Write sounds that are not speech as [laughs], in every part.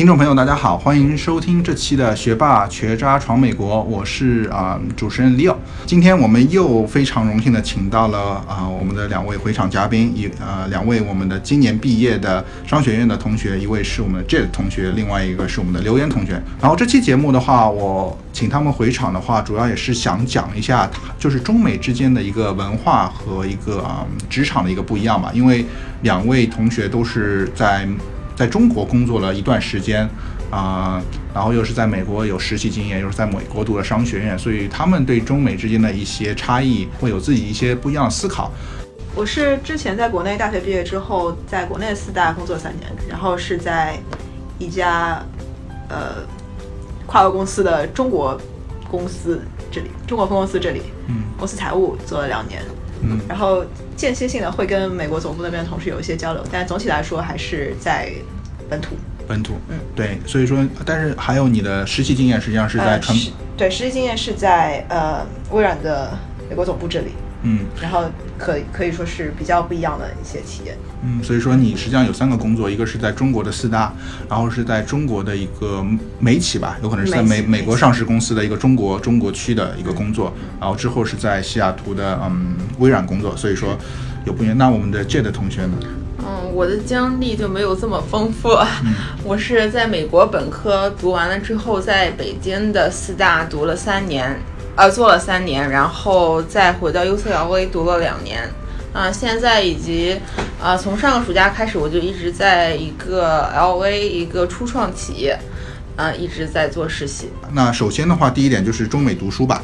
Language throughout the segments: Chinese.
听众朋友，大家好，欢迎收听这期的《学霸学渣闯美国》，我是啊、主持人 Leo。今天我们又非常荣幸的请到了啊、我们的两位回场嘉宾，一呃两位我们的今年毕业的商学院的同学，一位是我们的 Jet 同学，另外一个是我们的刘言同学。然后这期节目的话，我请他们回场的话，主要也是想讲一下，就是中美之间的一个文化和一个啊、职场的一个不一样吧，因为两位同学都是在。在中国工作了一段时间，啊、然后又是在美国有实习经验，又是在美国读了商学院，所以他们对中美之间的一些差异会有自己一些不一样的思考。我是之前在国内大学毕业之后，在国内四大工作三年，然后是在一家呃跨国公司的中国公司这里，中国分公司这里，嗯公司财务做了两年，嗯。然后间歇性的会跟美国总部那边的同事有一些交流，但总体来说还是在本土。本土，嗯，对，所以说，但是还有你的实习经验，实际上是在呃传，对实习经验是在呃微软的美国总部这里，嗯然后可以可以说是比较不一样的一些体验。嗯，所以说你实际上有三个工作，一个是在中国的四大，然后是在中国的一个美企吧，有可能是在美美美国上市公司的一个中国中国区的一个工作，然后之后是在西雅图的嗯微软工作，所以说有不一样。那我们的 Jet 同学呢？嗯，我的经历就没有这么丰富。[laughs] 我是在美国本科读完了之后，在北京的四大读了三年，呃，做了三年，然后再回到 UCLA 读了两年。啊、现在以及啊、从上个暑假开始，我就一直在一个 LV 一个初创企业，啊、一直在做实习。那首先的话，第一点就是中美读书吧。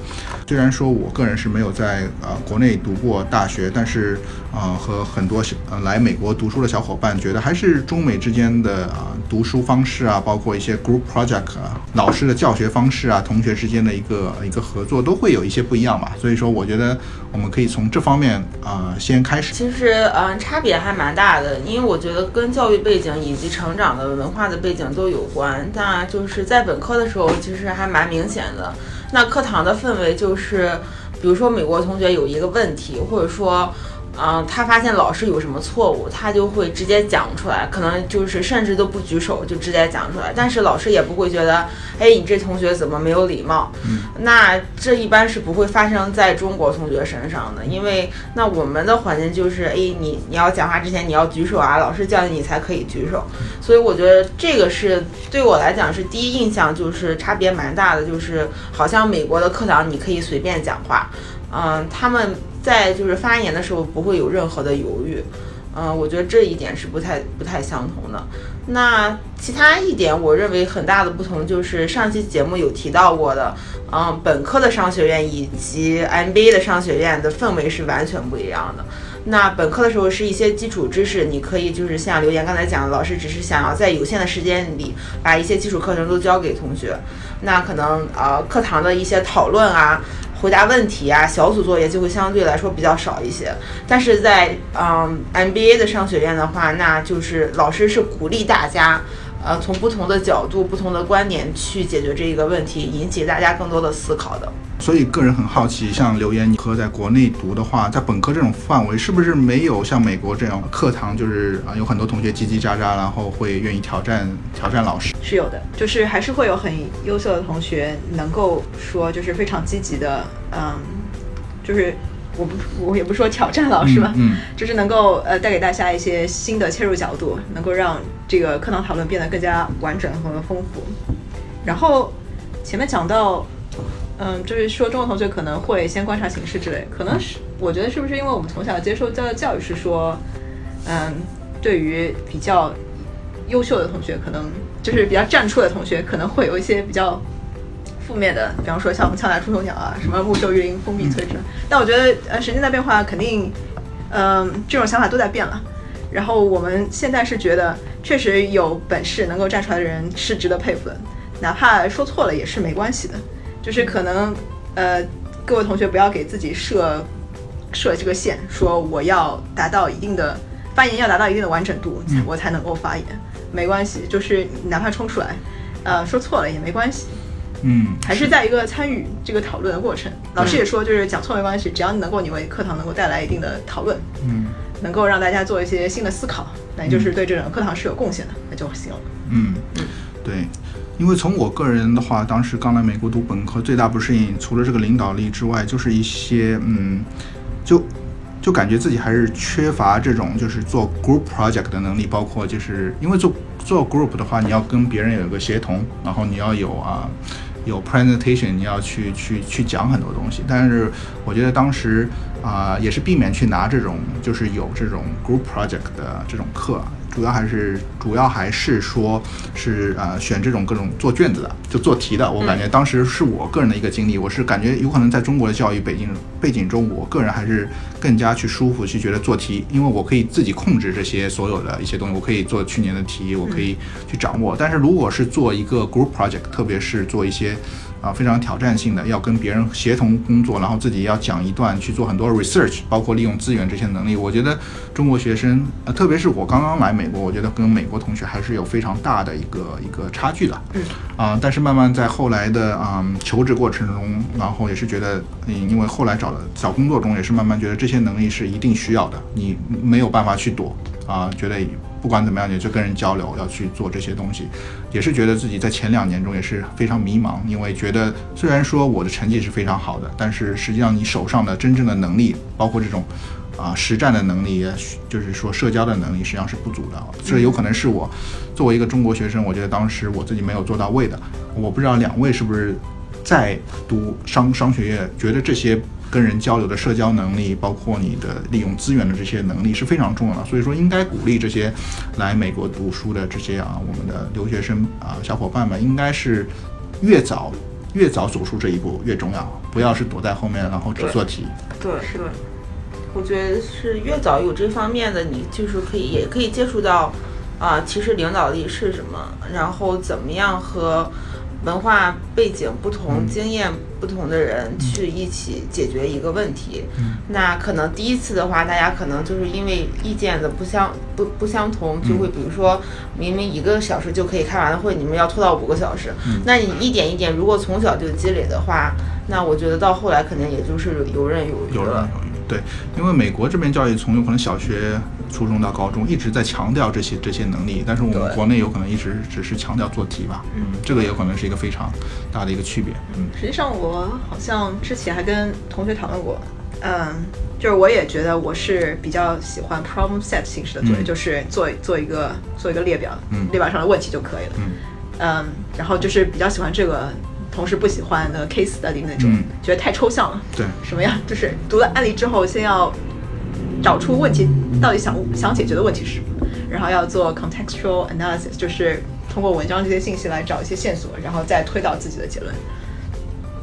虽然说我个人是没有在呃国内读过大学，但是呃和很多小呃来美国读书的小伙伴觉得，还是中美之间的啊、读书方式啊，包括一些 group project 啊，老师的教学方式啊，同学之间的一个一个合作，都会有一些不一样吧。所以说，我觉得我们可以从这方面啊、先开始。其实，嗯，差别还蛮大的，因为我觉得跟教育背景以及成长的文化的背景都有关。那就是是在本科的时候，其实还蛮明显的。那课堂的氛围就是，比如说美国同学有一个问题，或者说，嗯、他发现老师有什么错误，他就会直接讲出来，可能就是甚至都不举手就直接讲出来。但是老师也不会觉得，哎，你这同学怎么没有礼貌？那这一般是不会发生在中国同学身上的，因为那我们的环境就是，哎，你你要讲话之前你要举手啊，老师叫你你才可以举手。所以我觉得这个是对我来讲是第一印象，就是差别蛮大的，就是好像美国的课堂你可以随便讲话，嗯，他们在就是发言的时候不会有任何的犹豫。嗯，我觉得这一点是不太不太相同的。那其他一点，我认为很大的不同就是上期节目有提到过的，嗯，本科的商学院以及 MBA 的商学院的氛围是完全不一样的。那本科的时候是一些基础知识，你可以就是像留言刚才讲的，老师只是想要在有限的时间里把一些基础课程都教给同学。那可能呃课堂的一些讨论啊、回答问题啊、小组作业就会相对来说比较少一些。但是在嗯 MBA 的商学院的话，那就是老师是鼓励大家。呃，从不同的角度、不同的观点去解决这一个问题，引起大家更多的思考的。所以个人很好奇，像留言你和在国内读的话，在本科这种范围，是不是没有像美国这样课堂，就是啊有很多同学叽叽喳喳，然后会愿意挑战挑战老师？是有的，就是还是会有很优秀的同学能够说就是非常积极的，嗯，就是我不我也不说挑战老师吧，嗯。就是能够呃带给大家一些新的切入角度，能够让这个课堂讨论变得更加完整和丰富。然后前面讲到，嗯，就是说中国同学可能会先观察形势之类，可能是我觉得是不是因为我们从小接受的教育是说，嗯，对于比较优秀的同学，可能就是比较站出的同学，可能会有一些比较负面的，比方说像枪打出头鸟啊，什么木秀于林，风必摧之。但我觉得，呃，时间在变化，肯定，嗯、这种想法都在变了。然后我们现在是觉得，确实有本事能够站出来的人是值得佩服的，哪怕说错了也是没关系的。就是可能，呃，各位同学不要给自己设设这个线，说我要达到一定的发言要达到一定的完整度，嗯我才能够发言。没关系，就是哪怕冲出来，呃，说错了也没关系。嗯，还是在一个参与这个讨论的过程。老师也说，就是讲错没关系，只要你能够你为课堂能够带来一定的讨论，嗯能够让大家做一些新的思考，那你就是对这种课堂是有贡献的，那就行了。嗯，对，因为从我个人的话，当时刚来美国读本科，最大不适应除了这个领导力之外，就是一些嗯，就就感觉自己还是缺乏这种就是做 group project 的能力，包括就是因为做做 group 的话，你要跟别人有一个协同，然后你要有啊。有 presentation，你要去去去讲很多东西，但是我觉得当时啊、也是避免去拿这种就是有这种 group project 的这种课，主要还是主要还是说是呃选这种各种做卷子的，就做题的。我感觉当时是我个人的一个经历，我是感觉有可能在中国的教育背景背景中，我个人还是更加去舒服去觉得做题，因为我可以自己控制这些所有的一些东西，我可以做去年的题，我可以去掌握。但是如果是做一个 group project，特别是做一些啊非常挑战性的，要跟别人协同工作，然后自己要讲一段，去做很多 research，包括利用资源这些能力，我觉得中国学生，呃，特别是我刚刚来美国，我觉得跟美国同学还是有非常大的一个一个差距的。嗯。啊、但是慢慢在后来的啊、求职过程中，然后也是觉得，嗯，因为后来找了找工作中也是慢慢觉得这些能力是一定需要的，你没有办法去躲啊、觉得不管怎么样，你就跟人交流，要去做这些东西，也是觉得自己在前两年中也是非常迷茫，因为觉得虽然说我的成绩是非常好的，但是实际上你手上的真正的能力，包括这种啊、实战的能力，就是说社交的能力，实际上是不足的。这有可能是我作为一个中国学生，我觉得当时我自己没有做到位的。我不知道两位是不是在读商商学院，觉得这些跟人交流的社交能力，包括你的利用资源的这些能力是非常重要的。所以说，应该鼓励这些来美国读书的这些啊，我们的留学生啊小伙伴们，应该是越早越早走出这一步越重要，不要是躲在后面，然后只做题。对对，我觉得是越早有这方面的，你就是可以也可以接触到啊、其实领导力是什么，然后怎么样和文化背景不同、嗯经验不同的人去一起解决一个问题。嗯那可能第一次的话，大家可能就是因为意见的不相不不相同，就会比如说明明一个小时就可以开完的会，你们要拖到五个小时。嗯那你一点一点，如果从小就积累的话，那我觉得到后来肯定也就是游刃有余有人了。对，因为美国这边教育从有可能小学、初中到高中一直在强调这些这些能力，但是我们国内有可能一直只是强调做题吧，嗯，这个有可能是一个非常大的一个区别，嗯实际上，我好像之前还跟同学讨论过，嗯，就是我也觉得我是比较喜欢 problem set 形式的作业，嗯就是做做一个做一个列表，嗯列表上的问题就可以了，嗯。嗯，然后就是比较喜欢这个，同时不喜欢那个 case study 那种，嗯觉得太抽象了。对，什么样？就是读了案例之后，先要找出问题到底想想解决的问题是什么，然后要做 contextual analysis，就是通过文章这些信息来找一些线索，然后再推导自己的结论。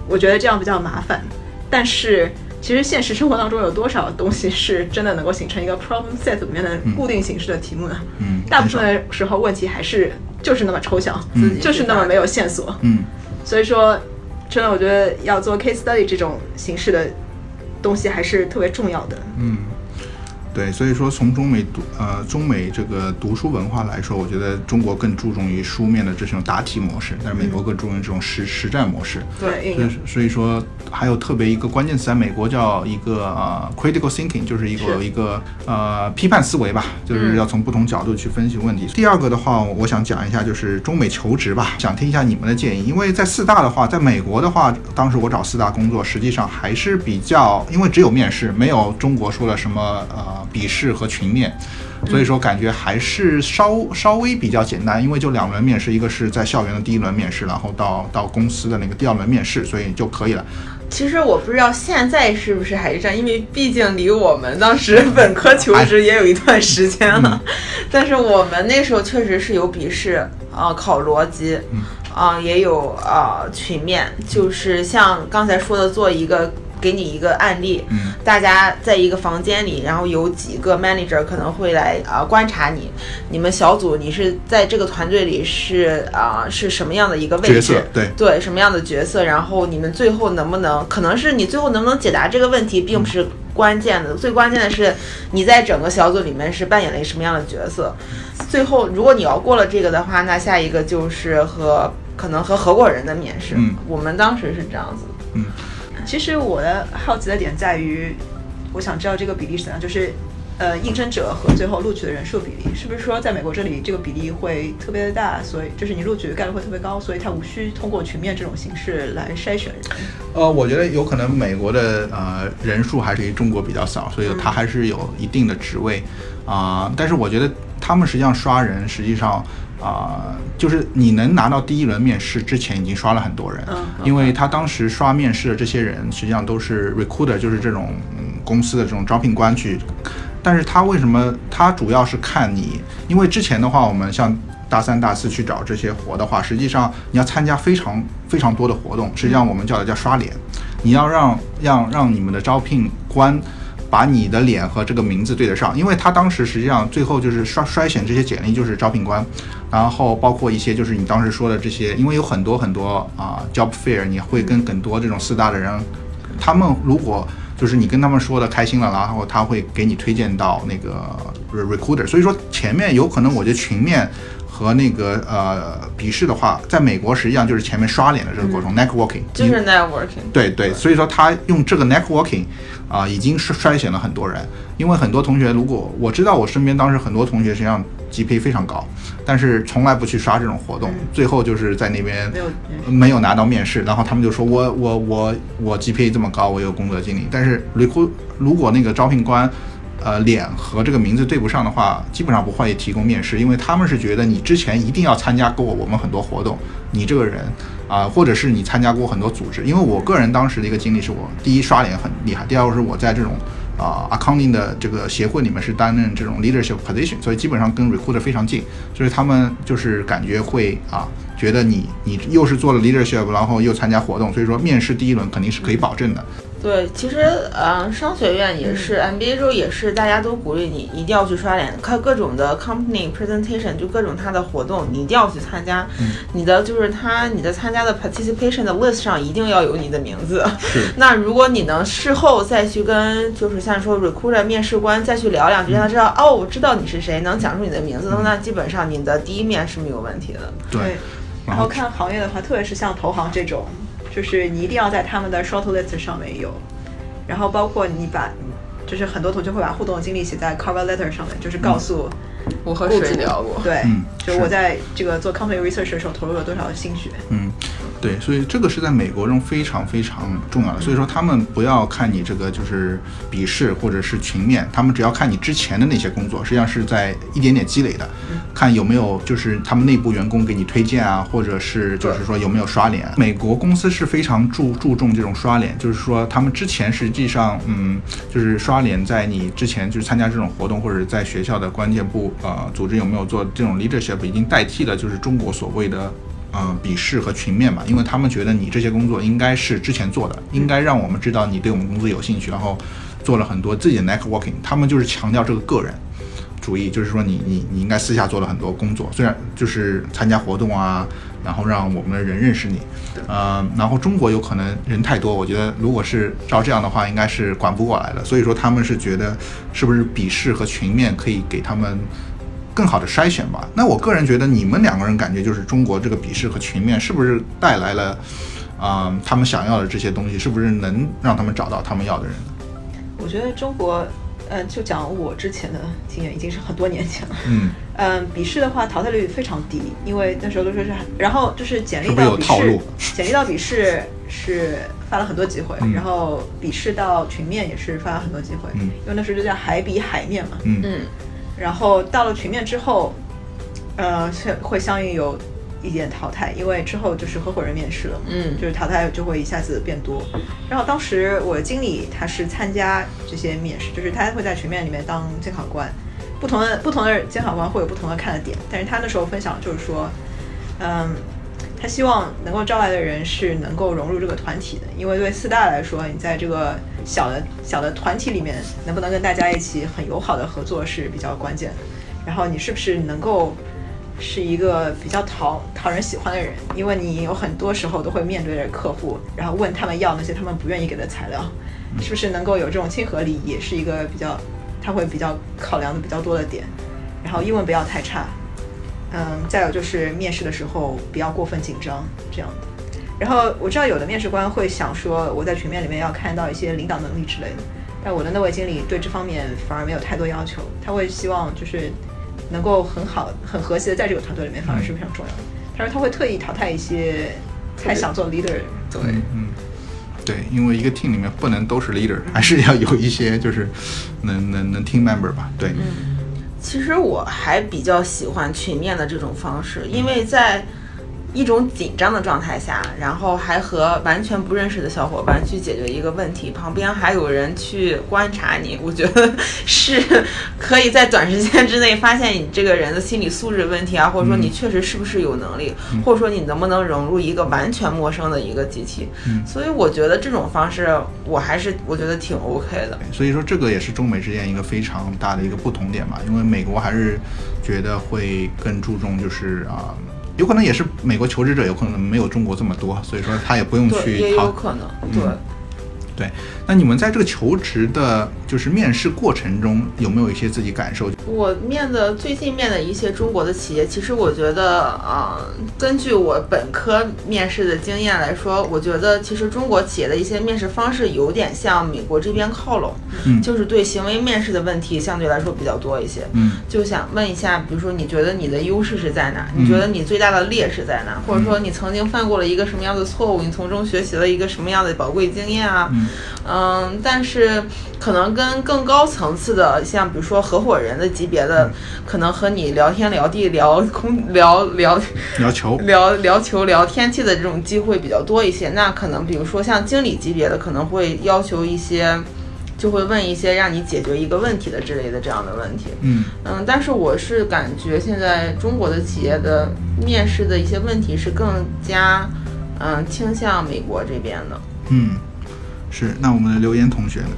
我觉得这样比较麻烦，但是其实现实生活当中有多少东西是真的能够形成一个 problem set 里面的固定形式的题目呢？嗯大部分的时候问题还是就是那么抽象，嗯就是那么没有线索。嗯所以说，真的我觉得要做 case study 这种形式的东西还是特别重要的。嗯。对，所以说从中美读呃中美这个读书文化来说，我觉得中国更注重于书面的这种答题模式，但是美国更注重于这种实实战模式。对，应所以所以说还有特别一个关键词，在美国叫一个呃 critical thinking，就是一个是一个呃批判思维吧，就是要从不同角度去分析问题。第二个的话，我想讲一下就是中美求职吧，想听一下你们的建议，因为在四大的话，在美国的话，当时我找四大工作，实际上还是比较，因为只有面试，没有中国说了什么呃笔试和群面。所以说感觉还是稍稍微比较简单，因为就两轮面试，一个是在校园的第一轮面试，然后到到公司的那个第二轮面试，所以就可以了。其实我不知道现在是不是还是这样，因为毕竟离我们当时 [laughs] 本科求职也有一段时间了。[laughs] 但是我们那时候确实是有笔试，啊、考逻辑，啊、也有啊、群面，就是像刚才说的，做一个给你一个案例，嗯大家在一个房间里，然后有几个 manager 可能会来啊、观察你，你们小组你是在这个团队里是啊、是什么样的一个位置？角色对对什么样的角色，然后你们最后能不能，可能是你最后能不能解答这个问题，并不是关键的，最关键的是你在整个小组里面是扮演了什么样的角色。最后，如果你要过了这个的话，那下一个就是和可能和合伙人的面试。嗯我们当时是这样子的。其实我的好奇的点在于，我想知道这个比例是怎样，就是，呃应征者和最后录取的人数比例，是不是说在美国这里这个比例会特别的大，所以就是你录取的概率会特别高，所以他无需通过群面这种形式来筛选人？呃，我觉得有可能美国的呃人数还是比中国比较少，所以它还是有一定的职位啊、但是我觉得他们实际上刷人，实际上啊、就是你能拿到第一轮面试之前已经刷了很多人，嗯因为他当时刷面试的这些人实际上都是 recruiter，就是这种嗯公司的这种招聘官去。但是他为什么？他主要是看你，因为之前的话，我们像大三、大四去找这些活的话，实际上你要参加非常非常多的活动，实际上我们叫它叫刷脸，你要让让让你们的招聘官把你的脸和这个名字对得上，因为他当时实际上最后就是筛筛选这些简历就是招聘官，然后包括一些就是你当时说的这些，因为有很多很多啊、job fair，你会跟很多这种四大的人，他们如果就是你跟他们说的开心了，然后他会给你推荐到那个 re- recruiter，所以说前面有可能我觉得群面。和那个呃笔试的话，在美国实际上就是前面刷脸的这个过程、networking，就是 networking。对对，所以说他用这个 networking 啊、已经是筛选了很多人。因为很多同学，如果我知道我身边当时很多同学实际上 GPA 非常高，但是从来不去刷这种活动，最后就是在那边没有拿到面试，然后他们就说我我我我 GPA 这么高，我有工作经历，但是 recruit 如果那个招聘官。呃，脸和这个名字对不上的话，基本上不会提供面试，因为他们是觉得你之前一定要参加过我们很多活动，你这个人啊、或者是你参加过很多组织。因为我个人当时的一个经历是我第一刷脸很厉害，第二个是我在这种啊、accounting 的这个协会里面是担任这种 leadership position，所以基本上跟 recruiter 非常近，所以他们就是感觉会啊，觉得你你又是做了 leadership，然后又参加活动，所以说面试第一轮肯定是可以保证的。对，其实呃，商学院也是、MBA 之后也是，大家都鼓励你一定要去刷脸，看各种的 company presentation，就各种他的活动，你一定要去参加。你的就是他你的参加的 participation 的 list 上一定要有你的名字。是 [laughs] 那如果你能事后再去跟就是像说 recruiter 面试官再去聊两句，让他知道哦，我知道你是谁，能讲出你的名字，那基本上你的第一面是没有问题的。对，然后看行业的话，特别是像投行这种，就是你一定要在他们的 short list 上面有，然后包括你把，就是很多同学会把互动的经历写在 cover letter 上面，就是告诉我和谁聊过？对，嗯就是我在这个做 company research 的时候投入了多少的心血。嗯，对，所以这个是在美国中非常非常重要的。所以说他们不要看你这个就是笔试或者是群面，他们只要看你之前的那些工作，实际上是在一点点积累的，看有没有就是他们内部员工给你推荐啊，或者是就是说有没有刷脸。美国公司是非常注注重这种刷脸，就是说他们之前实际上嗯，就是刷脸在你之前就是参加这种活动或者在学校的关键部呃组织有没有做这种 leadership，已经代替了就是中国所谓的。呃，笔试和群面吧，因为他们觉得你这些工作应该是之前做的，应该让我们知道你对我们公司有兴趣，然后做了很多自己的 networking。他们就是强调这个个人主义，就是说你你你应该私下做了很多工作，虽然就是参加活动啊，然后让我们的人认识你，呃，然后中国有可能人太多，我觉得如果是照这样的话，应该是管不过来的。所以说他们是觉得是不是笔试和群面可以给他们。更好的筛选吧。那我个人觉得，你们两个人感觉就是中国这个笔试和群面是不是带来了，啊、他们想要的这些东西，是不是能让他们找到他们要的人呢？我觉得中国，呃，就讲我之前的经验，已经是很多年前了。嗯，嗯，笔试的话淘汰率非常低，因为那时候都说是，然后就是简历到笔试有套路，简历到笔试是发了很多机会，嗯然后笔试到群面也是发了很多机会，嗯因为那时候就叫海比海面嘛。嗯嗯，然后到了群面之后，呃，是会相应有一点淘汰，因为之后就是合伙人面试了，嗯就是淘汰就会一下子变多。然后当时我的经理他是参加这些面试，就是他会在群面里面当监考官，不同的不同的监考官会有不同的看的点，但是他那时候分享就是说，嗯。他希望能够招来的人是能够融入这个团体的，因为对四大来说，你在这个小的小的团体里面，能不能跟大家一起很友好的合作是比较关键的。然后你是不是能够是一个比较讨讨人喜欢的人？因为你有很多时候都会面对着客户，然后问他们要那些他们不愿意给的材料，是不是能够有这种亲和力，也是一个比较他会比较考量的比较多的点。然后英文不要太差，嗯，再有就是面试的时候不要过分紧张，这样的。然后我知道有的面试官会想说，我在群面里面要看到一些领导能力之类的，但我的那位经理对这方面反而没有太多要求，他会希望就是能够很好、很和谐的在这个团队里面，反而是非常重要的。他说他会特意淘汰一些太想做 leader 的人。对，嗯，对，因为一个 team 里面不能都是 leader，还是要有一些就是能能能 team member 吧。对，其实我还比较喜欢群面的这种方式，因为在一种紧张的状态下，然后还和完全不认识的小伙伴去解决一个问题，旁边还有人去观察你，我觉得是可以在短时间之内发现你这个人的心理素质问题啊，或者说你确实是不是有能力，或者说你能不能融入一个完全陌生的一个集体。嗯。所以我觉得这种方式我还是我觉得挺 OK 的。所以说这个也是中美之间一个非常大的一个不同点嘛，因为美国还是觉得会更注重就是啊。有可能也是美国求职者有可能没有中国这么多，所以说他也不用对，去也有。可能，对。对，那你们在这个求职的，就是面试过程中，有没有一些自己感受？我面的最近面的一些中国的企业，其实我觉得，啊、根据我本科面试的经验来说，我觉得其实中国企业的一些面试方式有点向美国这边靠拢，嗯就是对行为面试的问题相对来说比较多一些。嗯就想问一下，比如说你觉得你的优势是在哪？你觉得你最大的劣势在哪？或者说你曾经犯过了一个什么样的错误？你从中学习了一个什么样的宝贵经验啊？嗯嗯，但是可能跟更高层次的，像比如说合伙人的级别的，可能和你聊天聊地聊空聊聊聊球，聊聊球聊天气的这种机会比较多一些。那可能比如说像经理级别的，可能会要求一些，就会问一些让你解决一个问题的之类的这样的问题。嗯嗯，但是我是感觉现在中国的企业的面试的一些问题是更加，嗯，倾向美国这边的。嗯，是。那我们的刘言同学呢？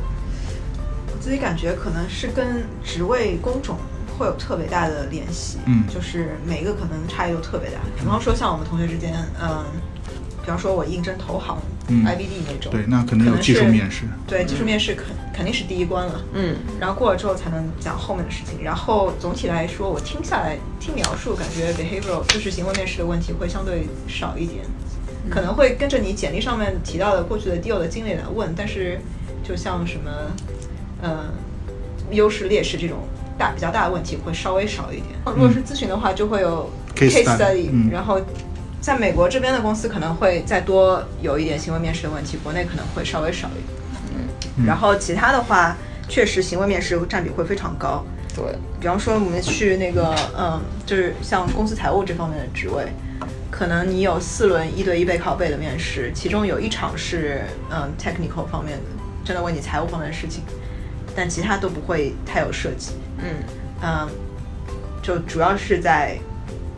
我自己感觉可能是跟职位工种会有特别大的联系，嗯就是每个可能差异都特别大。比方说像我们同学之间，嗯，比方说我应征投行、嗯 IBD 那种，对，那可能有技术面试。对，技术面试肯肯定是第一关了，嗯然后过了之后才能讲后面的事情。然后总体来说，我听下来听描述，感觉 behavioral 就是行为面试的问题会相对少一点，可能会跟着你简历上面提到的过去的 deal 的经历来问，但是就像什么，呃，优势劣势这种大比较大的问题会稍微少一点。如果是咨询的话，就会有 Case study，嗯然后。在美国这边的公司可能会再多有一点行为面试的问题，国内可能会稍微少一点。嗯然后其他的话，确实行为面试占比会非常高。对，比方说我们去那个，嗯，就是像公司财务这方面的职位，可能你有四轮一对一背靠背的面试，其中有一场是嗯 technical 方面的，真的问你财务方面的事情，但其他都不会太有涉及。嗯嗯，就主要是在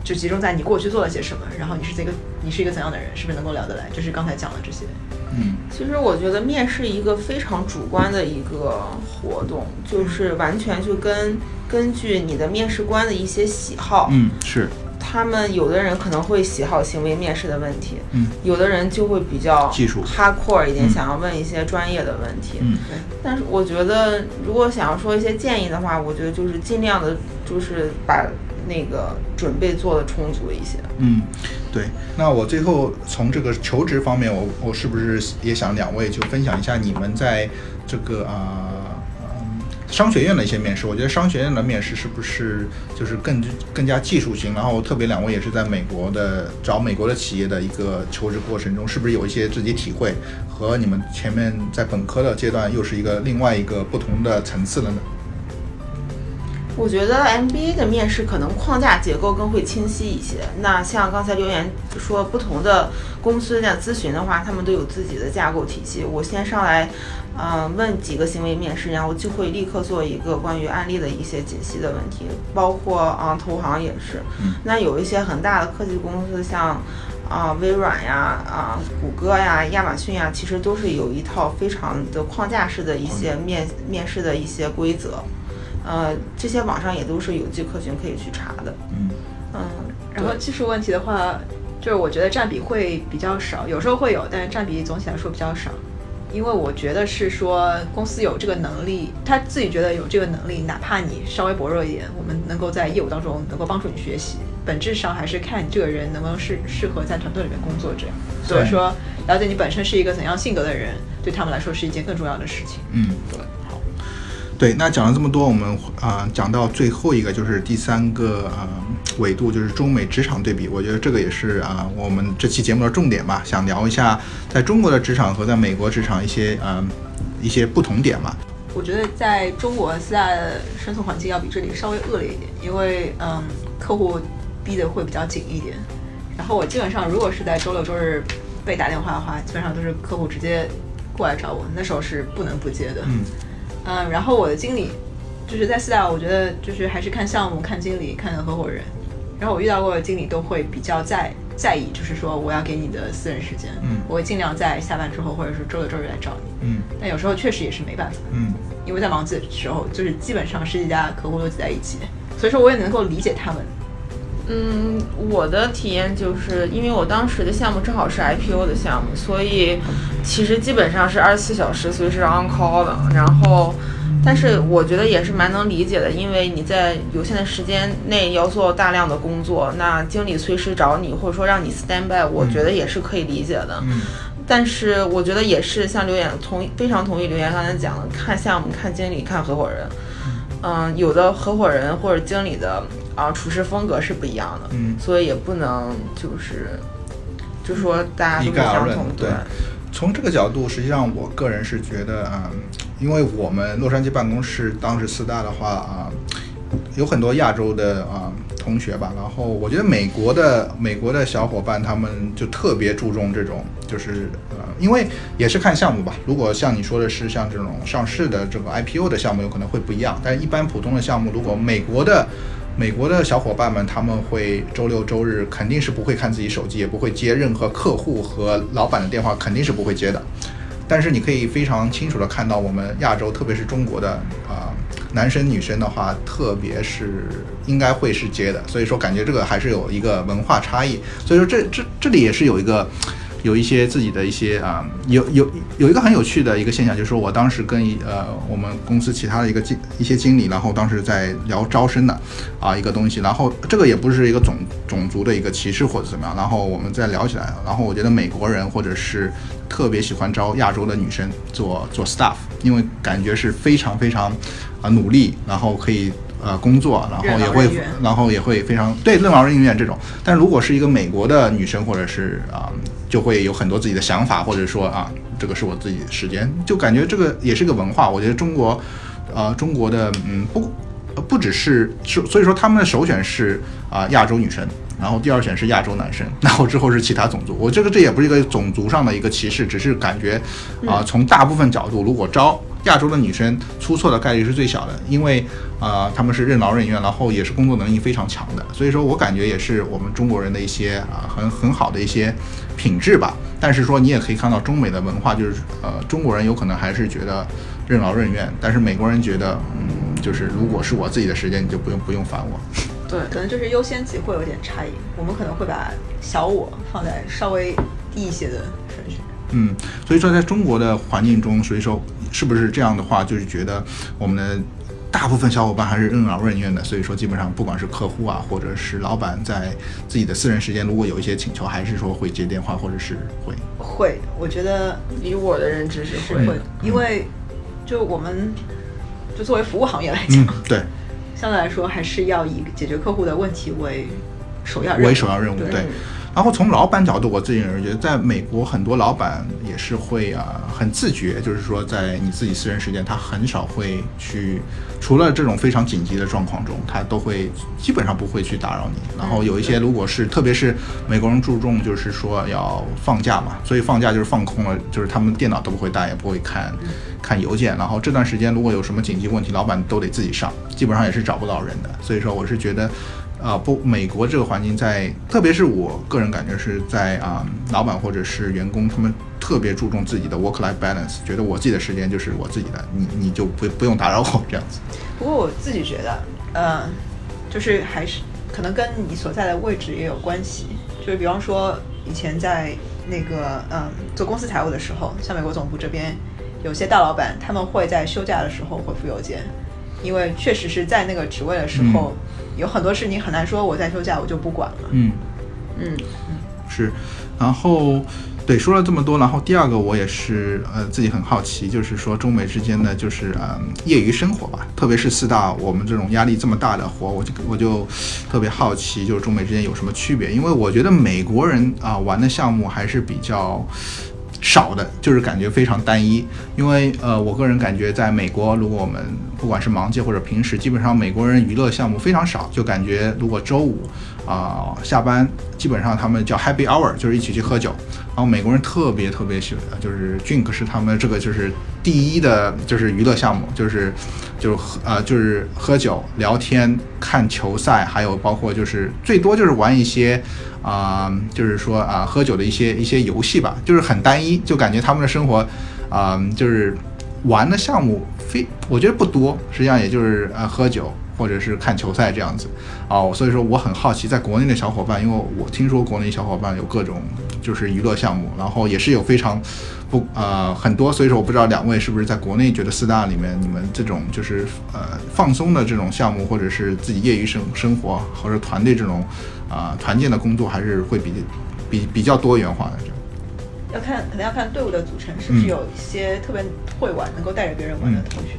就集中在你过去做了些什么，然后你是这个你是一个怎样的人，是不是能够聊得来，就是刚才讲的这些。嗯其实我觉得面试一个非常主观的一个活动，就是完全就跟根据你的面试官的一些喜好，嗯，是。他们有的人可能会喜好行为面试的问题，嗯有的人就会比较技术 hardcore 一点，嗯想要问一些专业的问题。嗯但是我觉得，如果想要说一些建议的话，我觉得就是尽量的，就是把那个准备做的充足一些。嗯，对。那我最后从这个求职方面，我我是不是也想两位就分享一下你们在这个啊、嗯商学院的一些面试？我觉得商学院的面试是不是就是更更加技术型？然后特别两位也是在美国的找美国的企业的一个求职过程中，是不是有一些自己体会和你们前面在本科的阶段又是一个另外一个不同的层次了呢？我觉得 MBA 的面试可能框架结构更会清晰一些。那像刚才留言说，不同的公司在咨询的话，他们都有自己的架构体系。我先上来，呃，问几个行为面试，然后就会立刻做一个关于案例的一些解析的问题，包括啊、投行也是。那有一些很大的科技公司，像啊、微软呀、啊、谷歌呀、亚马逊呀，其实都是有一套非常的框架式的一些面面试的一些规则。呃，这些网上也都是有迹可循，可以去查的。嗯嗯，然后技术问题的话，就是我觉得占比会比较少，有时候会有，但是占比总体来说比较少。因为我觉得是说公司有这个能力，他自己觉得有这个能力，哪怕你稍微薄弱一点，我们能够在业务当中能够帮助你学习。本质上还是看你这个人能不能适适合在团队里面工作这样。所以说，了解你本身是一个怎样性格的人，对他们来说是一件更重要的事情。嗯，对。好。对，那讲了这么多，我们啊、呃讲到最后一个就是第三个呃维度，就是中美职场对比。我觉得这个也是啊、我们这期节目的重点吧，想聊一下在中国的职场和在美国职场一些嗯一些不同点嘛。我觉得在中国现在的生存环境要比这里稍微恶劣一点，因为嗯，客户逼得会比较紧一点。然后我基本上如果是在周六周日被打电话的话，基本上都是客户直接过来找我，那时候是不能不接的。嗯嗯，然后我的经理就是在四大，我觉得就是还是看项目、看经理、看合伙人。然后我遇到过的经理都会比较在在意，就是说我要给你的私人时间，嗯我会尽量在下班之后或者是周六周日来找你。嗯但有时候确实也是没办法，嗯因为在忙季的时候，就是基本上十几家客户都挤在一起，所以说我也能够理解他们。嗯，我的体验就是因为我当时的项目正好是 IPO 的项目，所以其实基本上是二十四小时随时 on call 的。然后，但是我觉得也是蛮能理解的，因为你在有限的时间内要做大量的工作，那经理随时找你或者说让你 stand by，我觉得也是可以理解的。嗯但是我觉得也是像刘岩同非常同意刘岩刚才讲的，看项目、看经理、看合伙人。嗯，有的合伙人或者经理的啊处事风格是不一样的，嗯所以也不能就是就说大家都一概而论对从这个角度，实际上我个人是觉得，嗯，因为我们洛杉矶办公室当时四大的话啊、有很多亚洲的啊、同学吧，然后我觉得美国的美国的小伙伴他们就特别注重这种，就是呃，因为也是看项目吧。如果像你说的是像这种上市的这个 IPO 的项目，有可能会不一样，但是一般普通的项目，如果美国的美国的小伙伴们，他们会周六周日肯定是不会看自己手机，也不会接任何客户和老板的电话，肯定是不会接的。但是你可以非常清楚的看到，我们亚洲，特别是中国的啊、男生女生的话，特别是应该会是接的。所以说，感觉这个还是有一个文化差异。所以说这，这这里也是有一个。有一些自己的一些啊、有有有一个很有趣的一个现象，就是说我当时跟一呃我们公司其他的一个经一些经理，然后当时在聊招生的啊一个东西，然后这个也不是一个种种族的一个歧视或者怎么样，然后我们再聊起来，然后我觉得美国人或者是特别喜欢招亚洲的女生做做 staff，因为感觉是非常非常啊、努力，然后可以呃工作，然后也会然后也会非常对任劳任怨这种。但如果是一个美国的女生，或者是啊、就会有很多自己的想法，或者说啊，这个是我自己的时间，就感觉这个也是个文化。我觉得中国，呃，中国的嗯不不只是是，所以说他们的首选是啊、亚洲女生。然后第二选是亚洲男生，然后之后是其他种族。我这个这也不是一个种族上的一个歧视，只是感觉啊、从大部分角度，如果招亚洲的女生出错的概率是最小的，因为啊、他们是任劳任怨，然后也是工作能力非常强的，所以说我感觉也是我们中国人的一些啊、很很好的一些品质吧。但是说你也可以看到中美的文化，就是呃中国人有可能还是觉得任劳任怨，但是美国人觉得嗯就是如果是我自己的时间，你就不用不用烦我。对可能就是优先级会有点差异，我们可能会把小我放在稍微低一些的顺序。嗯，所以说在中国的环境中，所以说是不是这样的话，就是觉得我们的大部分小伙伴还是任劳任怨的，所以说基本上不管是客户啊，或者是老板在自己的私人时间，如果有一些请求，还是说会接电话，或者是会，会，我觉得以我的认知是会是会，因为就我们就作为服务行业来讲，嗯，[laughs] 对，相对来说还是要以解决客户的问题为首要任务。为首要任务，对对。然后从老板角度，我自己认为觉得，在美国很多老板也是会啊很自觉，就是说在你自己私人时间，他很少会去，除了这种非常紧急的状况中，他都会基本上不会去打扰你。然后有一些如果是特别是美国人注重就是说要放假嘛，所以放假就是放空了，就是他们电脑都不会带，也不会看看邮件。然后这段时间如果有什么紧急问题，老板都得自己上，基本上也是找不到人的。所以说我是觉得。啊、不，美国这个环境在，特别是我个人感觉是在啊、老板或者是员工，他们特别注重自己的 work-life balance，觉得我自己的时间就是我自己的，你你就不不用打扰我这样子。不过我自己觉得，呃，就是还是可能跟你所在的位置也有关系。就是比方说，以前在那个嗯做公司财务的时候，像美国总部这边，有些大老板他们会在休假的时候回复邮件，因为确实是在那个职位的时候，有很多事你很难说我在休假我就不管了。嗯，嗯，是，然后对，说了这么多，然后第二个我也是呃自己很好奇，就是说中美之间的就是嗯业余生活吧，特别是四大我们这种压力这么大的活，我就我就特别好奇，就是中美之间有什么区别？因为我觉得美国人啊玩的项目还是比较。少的，就是感觉非常单一，因为呃，我个人感觉在美国，如果我们不管是忙季或者平时，基本上美国人娱乐项目非常少，就感觉如果周五啊下班，基本上他们叫 Happy Hour，就是一起去喝酒，然后美国人特别特别喜欢，就是 Drink 是他们这个就是第一的，就是娱乐项目，就是就是喝呃就是喝酒聊天看球赛，还有包括就是最多就是玩一些。啊，就是说啊，喝酒的一些一些游戏吧，就是很单一，就感觉他们的生活，啊，就是玩的项目非，我觉得不多，实际上也就是呃喝酒或者是看球赛这样子，哦，所以说我很好奇，在国内的小伙伴，因为我听说国内小伙伴有各种就是娱乐项目，然后也是有非常。不呃很多，所以说我不知道两位是不是在国内觉得四大里面你们这种就是呃放松的这种项目，或者是自己业余生生活或者团队这种啊团建的工作，还是会比比比较多元化的。要看可能要看队伍的组成，是不是有一些特别会玩、能够带着别人玩的同学。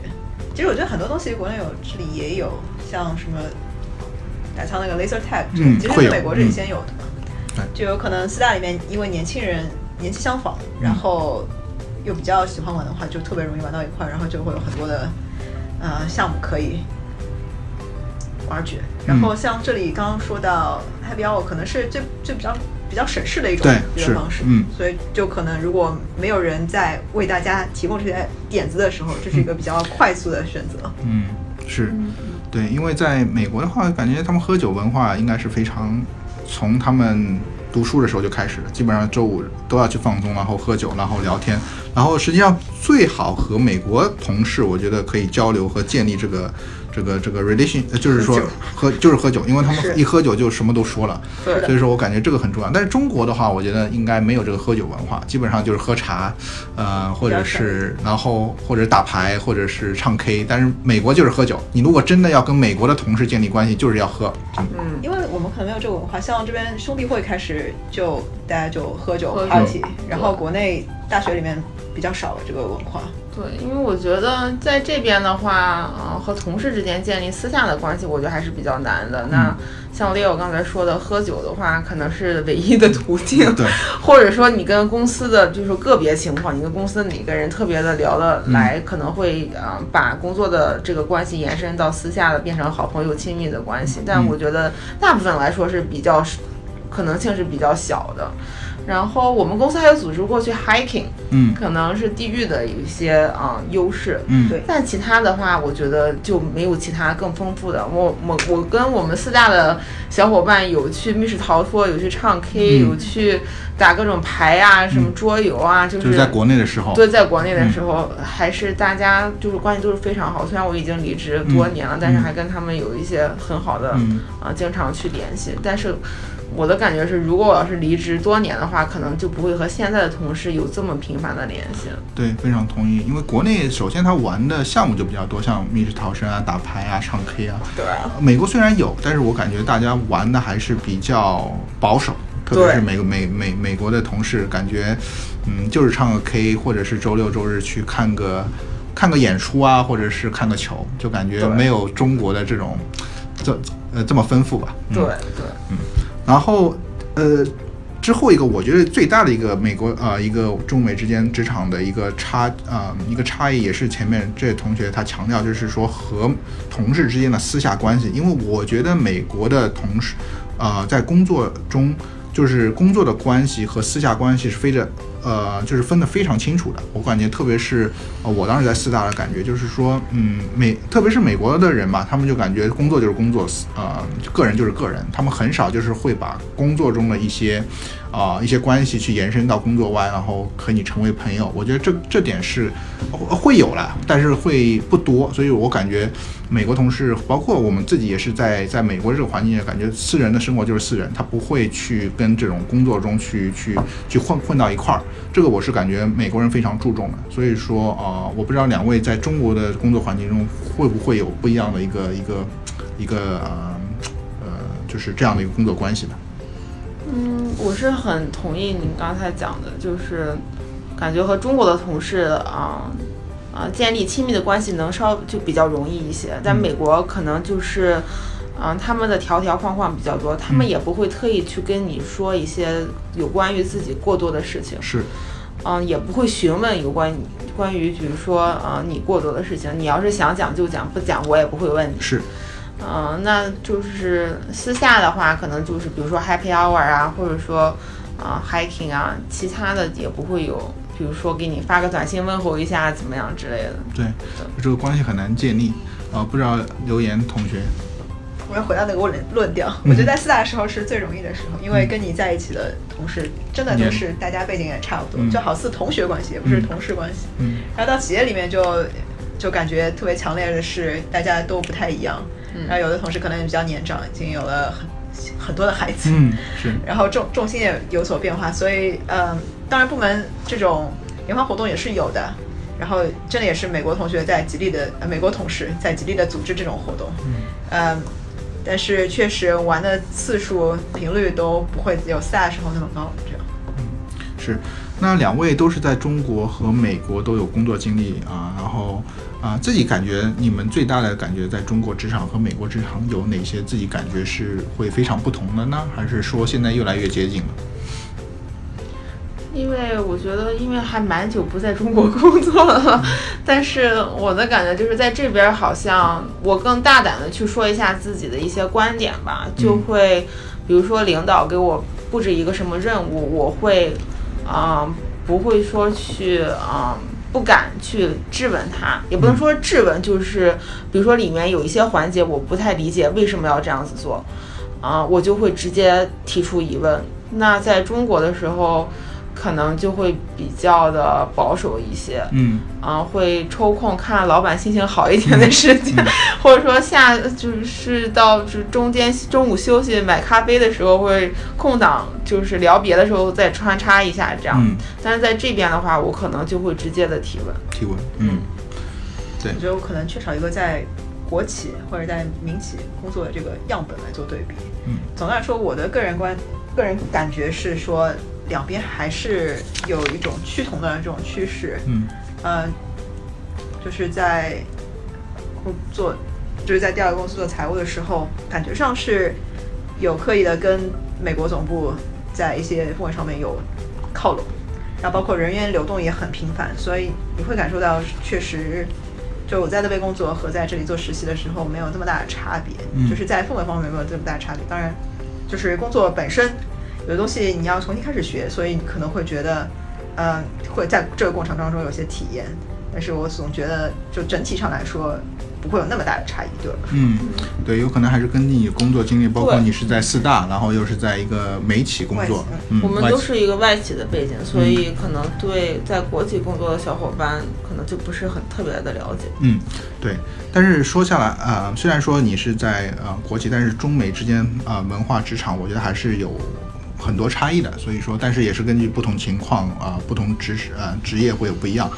其实我觉得很多东西国内有，这里也有，像什么打枪那个 laser tag，其实是美国这里先有的嘛，就有可能四大里面因为年轻人。年纪相仿，然后又比较喜欢玩的话，就特别容易玩到一块，然后就会有很多的呃项目可以玩绝。然后像这里刚刚说到 Happy Hour，可能是最最比较比较省事的一种娱乐方式，嗯，所以就可能如果没有人在为大家提供这些点子的时候，这是一个比较快速的选择。嗯，是对，因为在美国的话，感觉他们喝酒文化应该是非常从他们。读书的时候就开始了，基本上周五都要去放松，然后喝酒，然后聊天，然后实际上最好和美国同事，我觉得可以交流和建立这个。这个这个 relation，就是说喝就是喝酒，因为他们一喝酒就什么都说了，所以说我感觉这个很重要。但是中国的话，我觉得应该没有这个喝酒文化，基本上就是喝茶，呃，或者是然后或者打牌，或者是唱 K。但是美国就是喝酒，你如果真的要跟美国的同事建立关系，就是要喝。嗯，因为我们可能没有这个文化，像这边兄弟会开始就大家就喝酒 party，然后国内大学里面比较少的这个文化。对，因为我觉得在这边的话，啊，和同事之间建立私下的关系，我觉得还是比较难的。那像 Leo 刚才说的，喝酒的话，可能是唯一的途径。[laughs] 对，或者说你跟公司的，就是个别情况，你跟公司哪个人特别的聊得来，可能会啊，把工作的这个关系延伸到私下的，变成好朋友、亲密的关系。但我觉得大部分来说是比较，可能性是比较小的。然后我们公司还有组织过去 hiking，嗯，可能是地域的有一些啊优势，嗯，对。但其他的话，我觉得就没有其他更丰富的。我我我跟我们四大的小伙伴有去密室逃脱，有去唱 K，有去打各种牌啊，什么桌游啊，就是在国内的时候，对，在国内的时候还是大家就是关系都是非常好。虽然我已经离职多年了，但是还跟他们有一些很好的啊，经常去联系。但是。我的感觉是，如果我要是离职多年的话，可能就不会和现在的同事有这么频繁的联系了。对，非常同意。因为国内首先他玩的项目就比较多，像密室逃生啊、打牌啊、唱 K 啊。对啊。美国虽然有，但是我感觉大家玩的还是比较保守，特别是美美美美国的同事，感觉嗯，就是唱个 K，或者是周六周日去看个看个演出啊，或者是看个球，就感觉没有中国的这种这呃这么丰富吧。对对，嗯。然后，呃，之后一个我觉得最大的一个美国啊，一个中美之间职场的一个差啊，一个差异，也是前面这位同学他强调，就是说和同事之间的私下关系，因为我觉得美国的同事，呃，在工作中。就是工作的关系和私下关系是非常，呃，就是分得非常清楚的。我感觉，特别是呃，我当时在四大的感觉，就是说，嗯，美，特别是美国的人吧，他们就感觉工作就是工作，呃，个人就是个人，他们很少就是会把工作中的一些。啊，一些关系去延伸到工作外，然后和你成为朋友，我觉得这这点是会有了，但是会不多。所以我感觉美国同事，包括我们自己也是在在美国这个环境下，感觉私人的生活就是私人，他不会去跟这种工作中去去去混混到一块儿。这个我是感觉美国人非常注重的。所以说，呃，我不知道两位在中国的工作环境中会不会有不一样的一个一个一个呃呃，就是这样的一个工作关系吧？嗯，我是很同意您刚才讲的，就是感觉和中国的同事啊啊建立亲密的关系能稍就比较容易一些，在美国可能就是。嗯，他们的条条框框比较多，他们也不会特意去跟你说一些有关于自己过多的事情。是，嗯，也不会询问有关关于，比如说，呃，你过多的事情。你要是想讲就讲，不讲我也不会问你。是，嗯，那就是私下的话，可能就是比如说 happy hour 啊，或者说啊 hiking 啊，其他的也不会有，比如说给你发个短信问候一下怎么样之类的。对，这个关系很难建立。啊，不知道留言同学。我要回到那个论论调，我觉得在四大的时候是最容易的时候，因为跟你在一起的同事真的都是大家背景也差不多，就好似同学关系，也不是同事关系。嗯。然后到企业里面就就感觉特别强烈的是大家都不太一样，然后有的同事可能也比较年长，已经有了很很多的孩子，嗯，是。[laughs] 然后重重心也有所变化，所以嗯，当然部门这种联欢活动也是有的，然后真的也是美国同学在极力的，呃，美国同事在极力的组织这种活动，嗯。但是确实玩的次数频率都不会有赛的时候那么高，这样。嗯，是。那两位都是在中国和美国都有工作经历啊，然后啊，自己感觉你们最大的感觉在中国职场和美国职场有哪些自己感觉是会非常不同的呢？还是说现在越来越接近了？因为我觉得，因为还蛮久不在中国工作了，[laughs] 但是我的感觉就是在这边好像我更大胆的去说一下自己的一些观点吧，就会，比如说领导给我布置一个什么任务，我会，嗯，不会说去，嗯，不敢去质问他，也不能说质问，就是比如说里面有一些环节我不太理解为什么要这样子做，啊，我就会直接提出疑问。那在中国的时候。可能就会比较的保守一些，嗯，啊，会抽空看老板心情好一点的时间，[laughs] 或者说下就是到就中间中午休息买咖啡的时候，会空档就是聊别的时候再穿插一下这样。嗯，但是在这边的话，我可能就会直接的提问。提问，嗯，对。我觉得我可能缺少一个在国企或者在民企工作的这个样本来做对比。嗯，总的来说，我的个人观个人感觉是说。两边还是有一种趋同的这种趋势，嗯，呃，就是在工作，就是在第二个公司做财务的时候，感觉上是有刻意的跟美国总部在一些部分上面有靠拢，然后包括人员流动也很频繁，所以你会感受到确实，就我在那边工作和在这里做实习的时候没有这么大的差别，就是在氛围方面没有这么大差别，当然就是工作本身。有的东西你要重新开始学，所以你可能会觉得，嗯，会在这个过程当中有些体验。但是我总觉得，就整体上来说，不会有那么大的差异，对吧？嗯，对，有可能还是跟你工作经历，包括你是在四大，然后又是在一个美企工作。我们都是一个外企的背景，所以可能对在国企工作的小伙伴，可能就不是很特别的了解。嗯，对。但是说下来，呃，虽然说你是在呃国企，但是中美之间啊文化职场，我觉得还是有。很多差异的，所以说，但是也是根据不同情况啊，不同职呃职业会有不一样，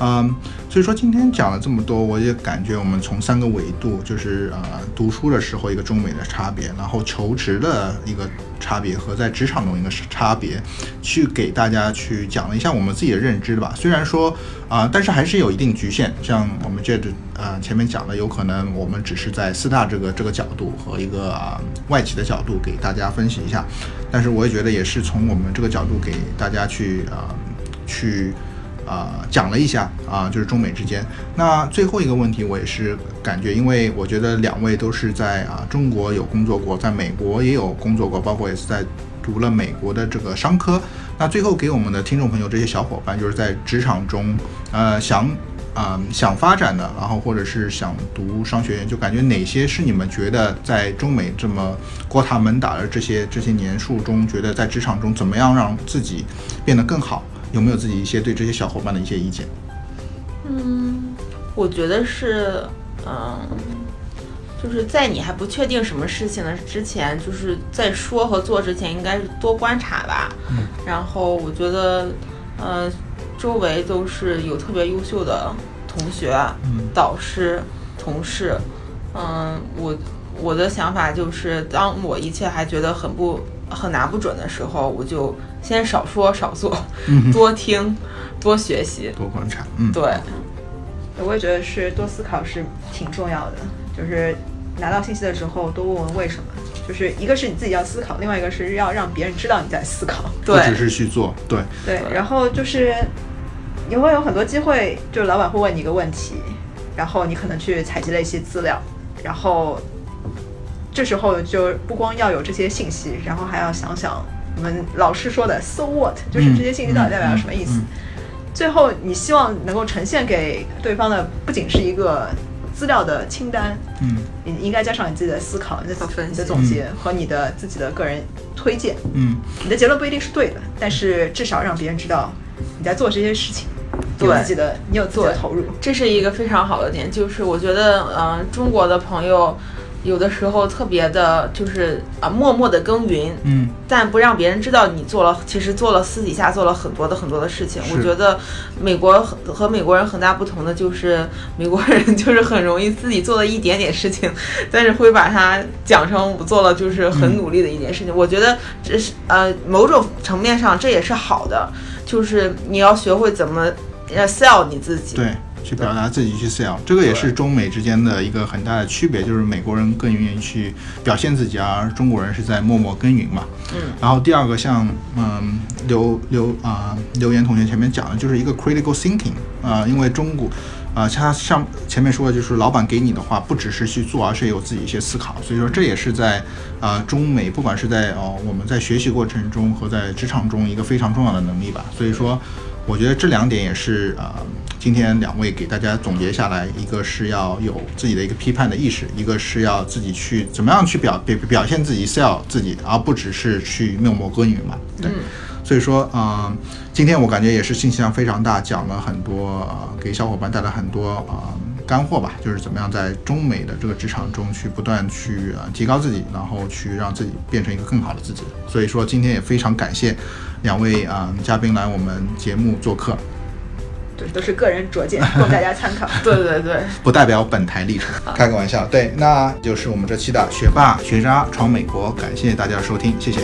嗯，所以说今天讲了这么多，我也感觉我们从三个维度，就是呃读书的时候一个中美的差别，然后求职的一个差别和在职场中一个差别，去给大家去讲了一下我们自己的认知吧。虽然说啊，但是还是有一定局限，像我们这呃前面讲的，有可能我们只是在四大这个这个角度和一个啊外企的角度给大家分析一下。但是我也觉得，也是从我们这个角度给大家去啊，去啊讲了一下啊，就是中美之间。那最后一个问题，我也是感觉，因为我觉得两位都是在啊中国有工作过，在美国也有工作过，包括也是在读了美国的这个商科。那最后给我们的听众朋友这些小伙伴，就是在职场中呃想。啊，想发展的，然后或者是想读商学院，就感觉哪些是你们觉得在中美这么国塔门打的这些这些年数中，觉得在职场中怎么样让自己变得更好？有没有自己一些对这些小伙伴的一些意见？嗯，我觉得是，嗯，就是在你还不确定什么事情的之前，就是在说和做之前，应该是多观察吧。嗯。然后我觉得，嗯。周围都是有特别优秀的同学、导师、同事。嗯，我我的想法就是，当我一切还觉得很不很拿不准的时候，我就先少说少做，嗯多听，多学习。多观察，嗯，对，我也觉得是多思考是挺重要的，就是拿到信息的时候多问问为什么。就是一个是你自己要思考，另外一个是要让别人知道你在思考。对不只是去做，对，对，然后就是你会有很多机会，就是老板会问你一个问题，然后你可能去采集了一些资料，然后这时候就不光要有这些信息，然后还要想想我们老师说的 “so what”，就是这些信息到底代表什么意思。嗯嗯最后，你希望能够呈现给对方的不仅是一个资料的清单，嗯你应该加上你自己的思考、你的分析你的总结和你的自己的个人推荐。嗯，你的结论不一定是对的，但是至少让别人知道你在做这些事情，做自己的，你有自己的投入。这是一个非常好的点，就是我觉得，嗯、中国的朋友有的时候特别的，就是啊、默默的耕耘，嗯，但不让别人知道你做了，其实做了私底下做了很多的很多的事情。我觉得美国和和美国人很大不同的就是，美国人就是很容易自己做了一点点事情，但是会把它讲成我做了就是很努力的一件事情。我觉得这是呃某种层面上这也是好的，就是你要学会怎么呃 sell 你自己。对，去表达自己去 sell，这个也是中美之间的一个很大的区别，就是美国人更愿意去表现自己，而中国人是在默默耕耘嘛。嗯。然后第二个像嗯刘刘啊、刘岩同学前面讲的就是一个 critical thinking 啊、因为中国。啊，他上前面说的就是老板给你的话，不只是去做，而是有自己一些思考。所以说，这也是在啊、中美不管是在哦我们在学习过程中和在职场中一个非常重要的能力吧。所以说，我觉得这两点也是啊、今天两位给大家总结下来，一个是要有自己的一个批判的意识，一个是要自己去怎么样去表表表现自己，sell 自己，而不只是去默默耕耘嘛。对。所以说，嗯、今天我感觉也是信息量非常大，讲了很多，呃，给小伙伴带来很多呃干货吧，就是怎么样在中美的这个职场中去不断去呃提高自己，然后去让自己变成一个更好的自己。所以说，今天也非常感谢两位啊、呃嘉宾来我们节目做客，对，都是个人拙见，供大家参考。[laughs] 对对对，不代表本台立场，开个玩笑。对，那就是我们这期的学霸学渣闯美国，感谢大家的收听，谢谢。